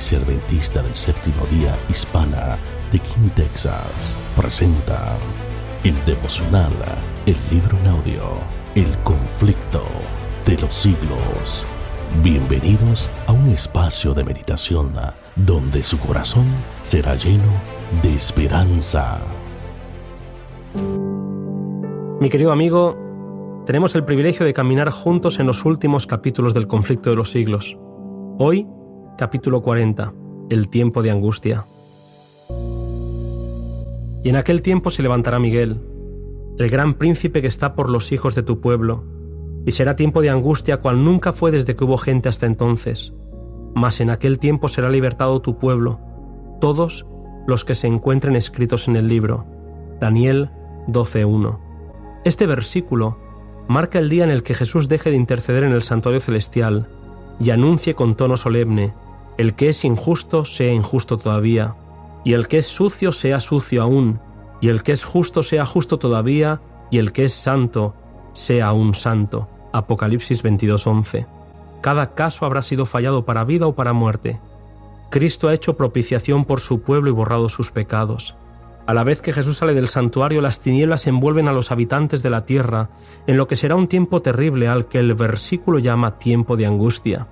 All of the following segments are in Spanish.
Iglesia del Séptimo Día Hispana de King, Texas, presenta el devocional, el libro en audio, El conflicto de los siglos. Bienvenidos a un espacio de meditación donde su corazón será lleno de esperanza. Mi querido amigo, tenemos el privilegio de caminar juntos en los últimos capítulos del conflicto de los siglos. Hoy capítulo 40, el tiempo de angustia. Y en aquel tiempo se levantará Miguel, el gran príncipe que está por los hijos de tu pueblo, y será tiempo de angustia cual nunca fue desde que hubo gente hasta entonces. Mas en aquel tiempo será libertado tu pueblo, todos los que se encuentren escritos en el libro. Daniel 12.1. Este versículo marca el día en el que Jesús deje de interceder en el santuario celestial y anuncie con tono solemne el que es injusto sea injusto todavía, y el que es sucio sea sucio aún, y el que es justo sea justo todavía, y el que es santo sea aún santo. Apocalipsis 22:11. Cada caso habrá sido fallado para vida o para muerte. Cristo ha hecho propiciación por su pueblo y borrado sus pecados. A la vez que Jesús sale del santuario, las tinieblas envuelven a los habitantes de la tierra, en lo que será un tiempo terrible al que el versículo llama tiempo de angustia.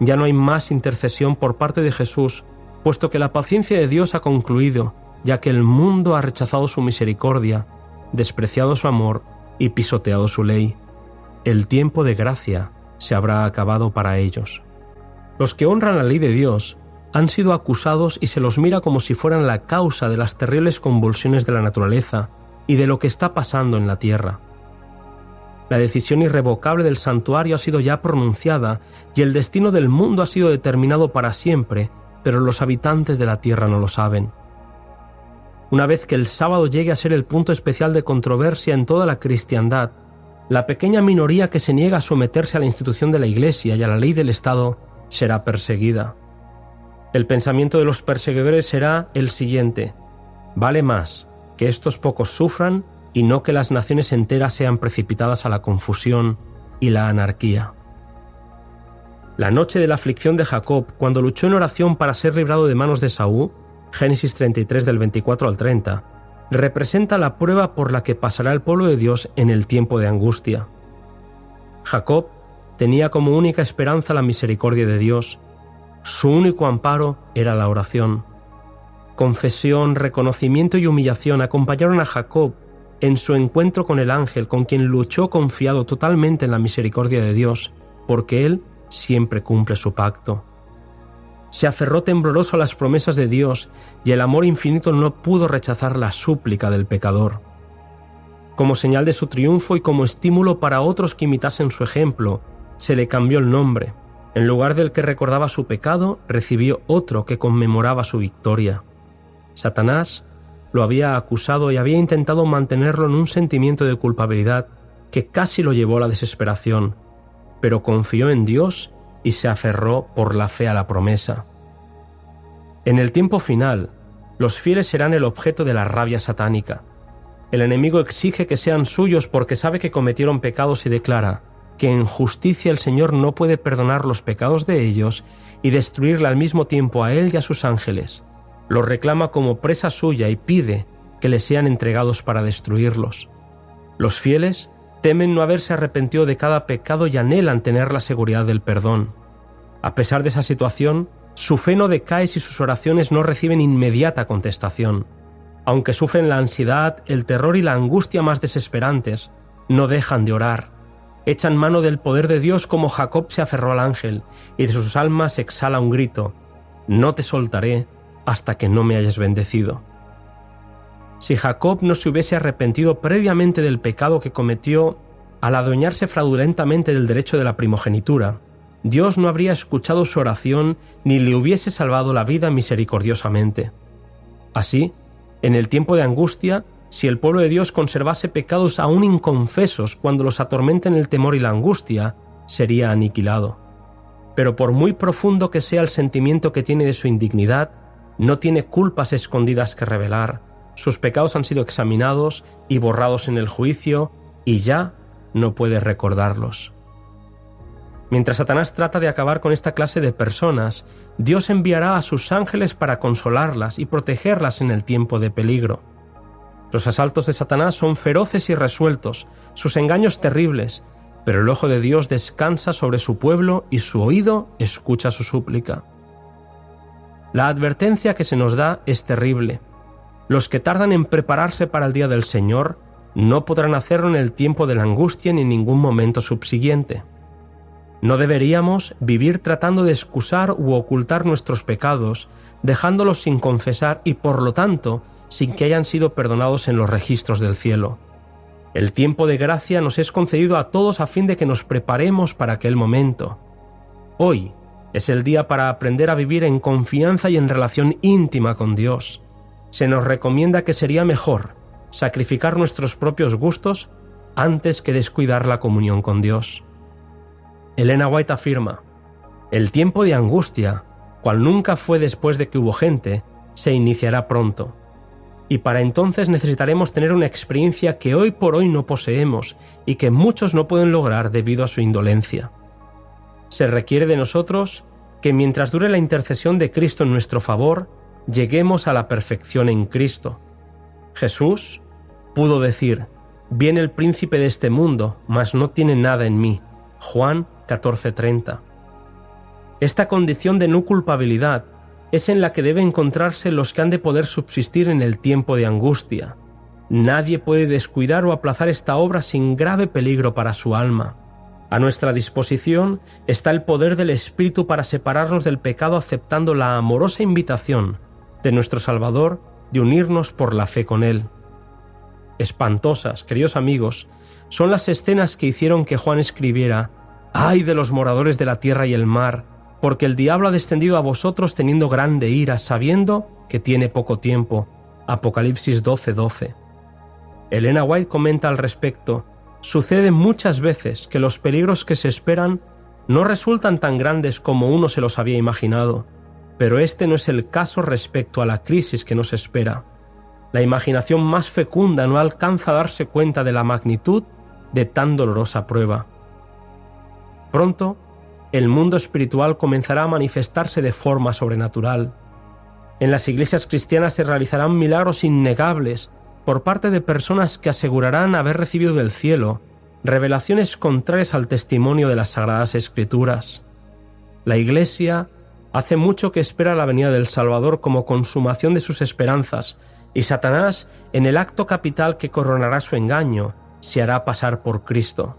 Ya no hay más intercesión por parte de Jesús, puesto que la paciencia de Dios ha concluido, ya que el mundo ha rechazado su misericordia, despreciado su amor y pisoteado su ley. El tiempo de gracia se habrá acabado para ellos. Los que honran la ley de Dios han sido acusados y se los mira como si fueran la causa de las terribles convulsiones de la naturaleza y de lo que está pasando en la tierra. La decisión irrevocable del santuario ha sido ya pronunciada y el destino del mundo ha sido determinado para siempre, pero los habitantes de la tierra no lo saben. Una vez que el sábado llegue a ser el punto especial de controversia en toda la cristiandad, la pequeña minoría que se niega a someterse a la institución de la Iglesia y a la ley del Estado será perseguida. El pensamiento de los perseguidores será el siguiente, vale más que estos pocos sufran y no que las naciones enteras sean precipitadas a la confusión y la anarquía. La noche de la aflicción de Jacob, cuando luchó en oración para ser librado de manos de Saúl, Génesis 33 del 24 al 30, representa la prueba por la que pasará el pueblo de Dios en el tiempo de angustia. Jacob tenía como única esperanza la misericordia de Dios, su único amparo era la oración. Confesión, reconocimiento y humillación acompañaron a Jacob en su encuentro con el ángel, con quien luchó confiado totalmente en la misericordia de Dios, porque Él siempre cumple su pacto. Se aferró tembloroso a las promesas de Dios y el amor infinito no pudo rechazar la súplica del pecador. Como señal de su triunfo y como estímulo para otros que imitasen su ejemplo, se le cambió el nombre. En lugar del que recordaba su pecado, recibió otro que conmemoraba su victoria. Satanás lo había acusado y había intentado mantenerlo en un sentimiento de culpabilidad que casi lo llevó a la desesperación, pero confió en Dios y se aferró por la fe a la promesa. En el tiempo final, los fieles serán el objeto de la rabia satánica. El enemigo exige que sean suyos porque sabe que cometieron pecados y declara que en justicia el Señor no puede perdonar los pecados de ellos y destruirle al mismo tiempo a él y a sus ángeles los reclama como presa suya y pide que les sean entregados para destruirlos. Los fieles temen no haberse arrepentido de cada pecado y anhelan tener la seguridad del perdón. A pesar de esa situación, su fe no decae si sus oraciones no reciben inmediata contestación. Aunque sufren la ansiedad, el terror y la angustia más desesperantes, no dejan de orar. Echan mano del poder de Dios como Jacob se aferró al ángel, y de sus almas exhala un grito, No te soltaré hasta que no me hayas bendecido. Si Jacob no se hubiese arrepentido previamente del pecado que cometió al adueñarse fraudulentamente del derecho de la primogenitura, Dios no habría escuchado su oración ni le hubiese salvado la vida misericordiosamente. Así, en el tiempo de angustia, si el pueblo de Dios conservase pecados aún inconfesos cuando los atormenten el temor y la angustia, sería aniquilado. Pero por muy profundo que sea el sentimiento que tiene de su indignidad, no tiene culpas escondidas que revelar, sus pecados han sido examinados y borrados en el juicio, y ya no puede recordarlos. Mientras Satanás trata de acabar con esta clase de personas, Dios enviará a sus ángeles para consolarlas y protegerlas en el tiempo de peligro. Los asaltos de Satanás son feroces y resueltos, sus engaños terribles, pero el ojo de Dios descansa sobre su pueblo y su oído escucha su súplica. La advertencia que se nos da es terrible. Los que tardan en prepararse para el día del Señor no podrán hacerlo en el tiempo de la angustia ni en ningún momento subsiguiente. No deberíamos vivir tratando de excusar u ocultar nuestros pecados, dejándolos sin confesar y por lo tanto sin que hayan sido perdonados en los registros del cielo. El tiempo de gracia nos es concedido a todos a fin de que nos preparemos para aquel momento. Hoy es el día para aprender a vivir en confianza y en relación íntima con Dios. Se nos recomienda que sería mejor sacrificar nuestros propios gustos antes que descuidar la comunión con Dios. Elena White afirma, el tiempo de angustia, cual nunca fue después de que hubo gente, se iniciará pronto. Y para entonces necesitaremos tener una experiencia que hoy por hoy no poseemos y que muchos no pueden lograr debido a su indolencia. Se requiere de nosotros que mientras dure la intercesión de Cristo en nuestro favor, lleguemos a la perfección en Cristo. Jesús pudo decir, viene el príncipe de este mundo, mas no tiene nada en mí. Juan 14:30. Esta condición de no culpabilidad es en la que deben encontrarse los que han de poder subsistir en el tiempo de angustia. Nadie puede descuidar o aplazar esta obra sin grave peligro para su alma. A nuestra disposición está el poder del Espíritu para separarnos del pecado aceptando la amorosa invitación de nuestro Salvador de unirnos por la fe con Él. Espantosas, queridos amigos, son las escenas que hicieron que Juan escribiera Ay de los moradores de la tierra y el mar, porque el diablo ha descendido a vosotros teniendo grande ira, sabiendo que tiene poco tiempo. Apocalipsis 12:12. Elena White comenta al respecto, sucede muchas veces que los peligros que se esperan no resultan tan grandes como uno se los había imaginado, pero este no es el caso respecto a la crisis que nos espera. La imaginación más fecunda no alcanza a darse cuenta de la magnitud de tan dolorosa prueba. Pronto, el mundo espiritual comenzará a manifestarse de forma sobrenatural. En las iglesias cristianas se realizarán milagros innegables por parte de personas que asegurarán haber recibido del cielo revelaciones contrarias al testimonio de las sagradas escrituras. La Iglesia hace mucho que espera la venida del Salvador como consumación de sus esperanzas, y Satanás, en el acto capital que coronará su engaño, se hará pasar por Cristo.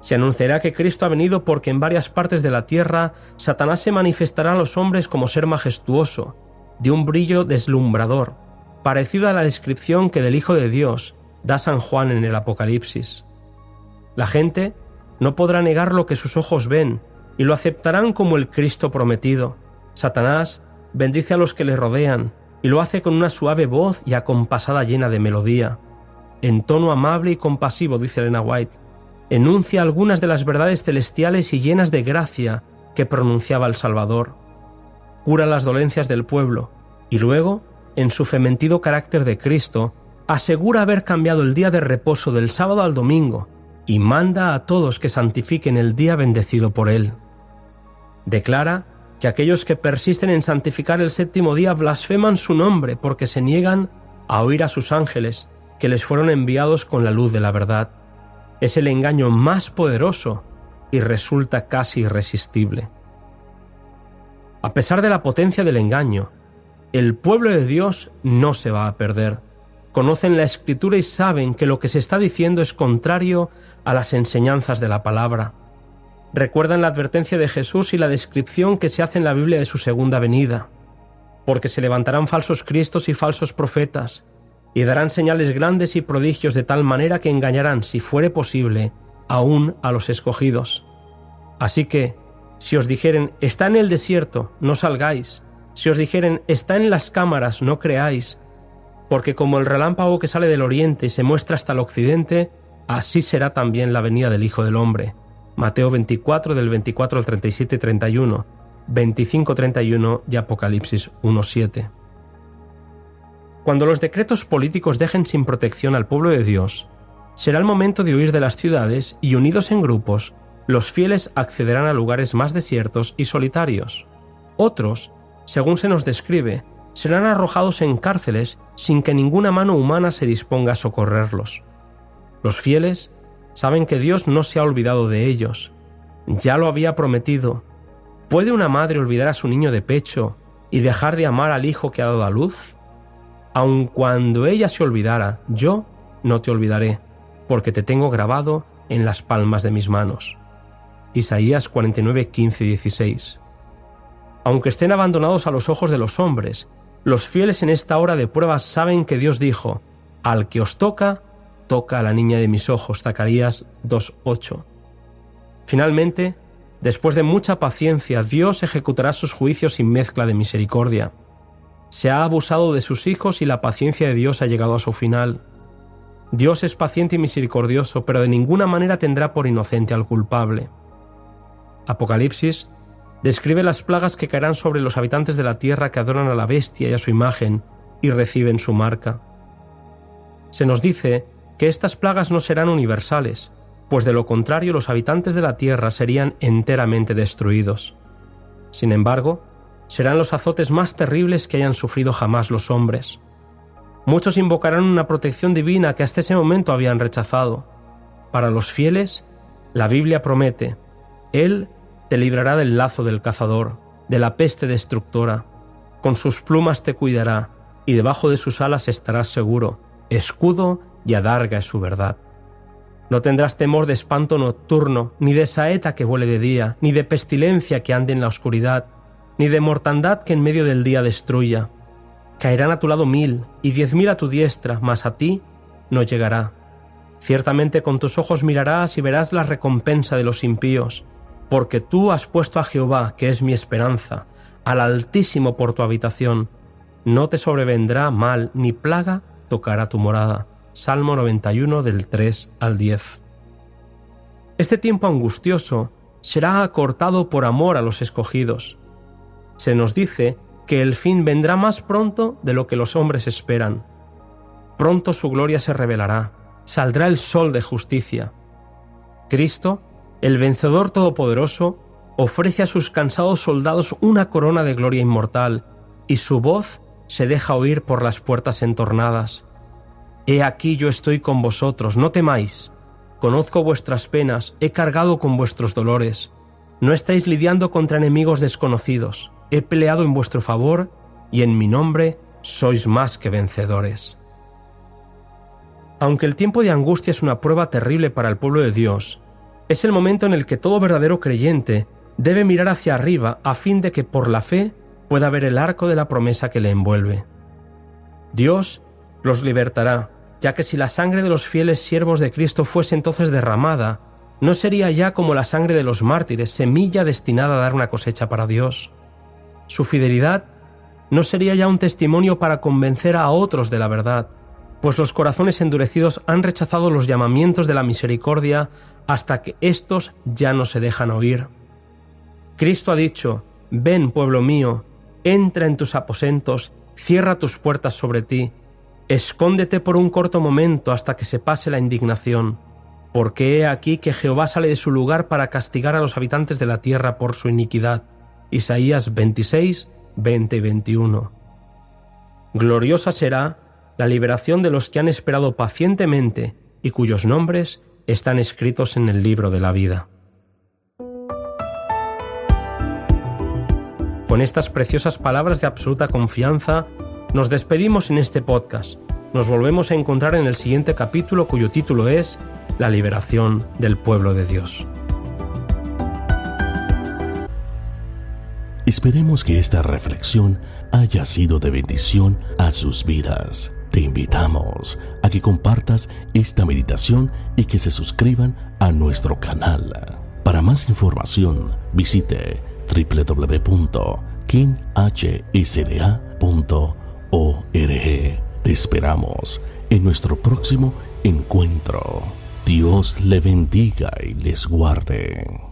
Se anunciará que Cristo ha venido porque en varias partes de la tierra Satanás se manifestará a los hombres como ser majestuoso, de un brillo deslumbrador, parecido a la descripción que del Hijo de Dios da San Juan en el Apocalipsis. La gente no podrá negar lo que sus ojos ven y lo aceptarán como el Cristo prometido. Satanás bendice a los que le rodean y lo hace con una suave voz y acompasada llena de melodía. En tono amable y compasivo, dice Elena White, enuncia algunas de las verdades celestiales y llenas de gracia que pronunciaba el Salvador. Cura las dolencias del pueblo y luego, en su fementido carácter de Cristo, asegura haber cambiado el día de reposo del sábado al domingo y manda a todos que santifiquen el día bendecido por él. Declara que aquellos que persisten en santificar el séptimo día blasfeman su nombre porque se niegan a oír a sus ángeles que les fueron enviados con la luz de la verdad es el engaño más poderoso y resulta casi irresistible. A pesar de la potencia del engaño, el pueblo de Dios no se va a perder. Conocen la escritura y saben que lo que se está diciendo es contrario a las enseñanzas de la palabra. Recuerdan la advertencia de Jesús y la descripción que se hace en la Biblia de su segunda venida, porque se levantarán falsos cristos y falsos profetas, y darán señales grandes y prodigios de tal manera que engañarán, si fuere posible, aún a los escogidos. Así que, si os dijeren, está en el desierto, no salgáis. Si os dijeren, está en las cámaras, no creáis. Porque como el relámpago que sale del oriente y se muestra hasta el occidente, así será también la venida del Hijo del Hombre. Mateo 24 del 24 al 37 y 31, 25 31 y Apocalipsis 1 7. Cuando los decretos políticos dejen sin protección al pueblo de Dios, será el momento de huir de las ciudades y unidos en grupos, los fieles accederán a lugares más desiertos y solitarios. Otros, según se nos describe, serán arrojados en cárceles sin que ninguna mano humana se disponga a socorrerlos. Los fieles saben que Dios no se ha olvidado de ellos. Ya lo había prometido. ¿Puede una madre olvidar a su niño de pecho y dejar de amar al hijo que ha dado a luz? Aun cuando ella se olvidara, yo no te olvidaré, porque te tengo grabado en las palmas de mis manos. Isaías 49, 15 y 16. Aunque estén abandonados a los ojos de los hombres, los fieles en esta hora de pruebas saben que Dios dijo, al que os toca, toca a la niña de mis ojos. Zacarías 2.8. Finalmente, después de mucha paciencia, Dios ejecutará sus juicios sin mezcla de misericordia. Se ha abusado de sus hijos y la paciencia de Dios ha llegado a su final. Dios es paciente y misericordioso, pero de ninguna manera tendrá por inocente al culpable. Apocalipsis describe las plagas que caerán sobre los habitantes de la tierra que adoran a la bestia y a su imagen y reciben su marca. Se nos dice que estas plagas no serán universales, pues de lo contrario los habitantes de la tierra serían enteramente destruidos. Sin embargo, serán los azotes más terribles que hayan sufrido jamás los hombres. Muchos invocarán una protección divina que hasta ese momento habían rechazado. Para los fieles, la Biblia promete, Él te librará del lazo del cazador, de la peste destructora. Con sus plumas te cuidará, y debajo de sus alas estarás seguro. Escudo y adarga es su verdad. No tendrás temor de espanto nocturno, ni de saeta que vuele de día, ni de pestilencia que ande en la oscuridad, ni de mortandad que en medio del día destruya. Caerán a tu lado mil y diez mil a tu diestra, mas a ti no llegará. Ciertamente con tus ojos mirarás y verás la recompensa de los impíos, porque tú has puesto a Jehová, que es mi esperanza, al Altísimo por tu habitación. No te sobrevendrá mal ni plaga tocará tu morada. Salmo 91 del 3 al 10. Este tiempo angustioso será acortado por amor a los escogidos. Se nos dice que el fin vendrá más pronto de lo que los hombres esperan. Pronto su gloria se revelará, saldrá el sol de justicia. Cristo el vencedor todopoderoso ofrece a sus cansados soldados una corona de gloria inmortal, y su voz se deja oír por las puertas entornadas. He aquí yo estoy con vosotros, no temáis. Conozco vuestras penas, he cargado con vuestros dolores. No estáis lidiando contra enemigos desconocidos. He peleado en vuestro favor, y en mi nombre sois más que vencedores. Aunque el tiempo de angustia es una prueba terrible para el pueblo de Dios, es el momento en el que todo verdadero creyente debe mirar hacia arriba a fin de que por la fe pueda ver el arco de la promesa que le envuelve. Dios los libertará, ya que si la sangre de los fieles siervos de Cristo fuese entonces derramada, no sería ya como la sangre de los mártires, semilla destinada a dar una cosecha para Dios. Su fidelidad no sería ya un testimonio para convencer a otros de la verdad, pues los corazones endurecidos han rechazado los llamamientos de la misericordia hasta que éstos ya no se dejan oír. Cristo ha dicho, Ven, pueblo mío, entra en tus aposentos, cierra tus puertas sobre ti, escóndete por un corto momento hasta que se pase la indignación, porque he aquí que Jehová sale de su lugar para castigar a los habitantes de la tierra por su iniquidad. Isaías 26, 20 y 21. Gloriosa será la liberación de los que han esperado pacientemente y cuyos nombres están escritos en el libro de la vida. Con estas preciosas palabras de absoluta confianza, nos despedimos en este podcast. Nos volvemos a encontrar en el siguiente capítulo cuyo título es La liberación del pueblo de Dios. Esperemos que esta reflexión haya sido de bendición a sus vidas. Te invitamos a que compartas esta meditación y que se suscriban a nuestro canal. Para más información, visite www.kinhsda.org. Te esperamos en nuestro próximo encuentro. Dios le bendiga y les guarde.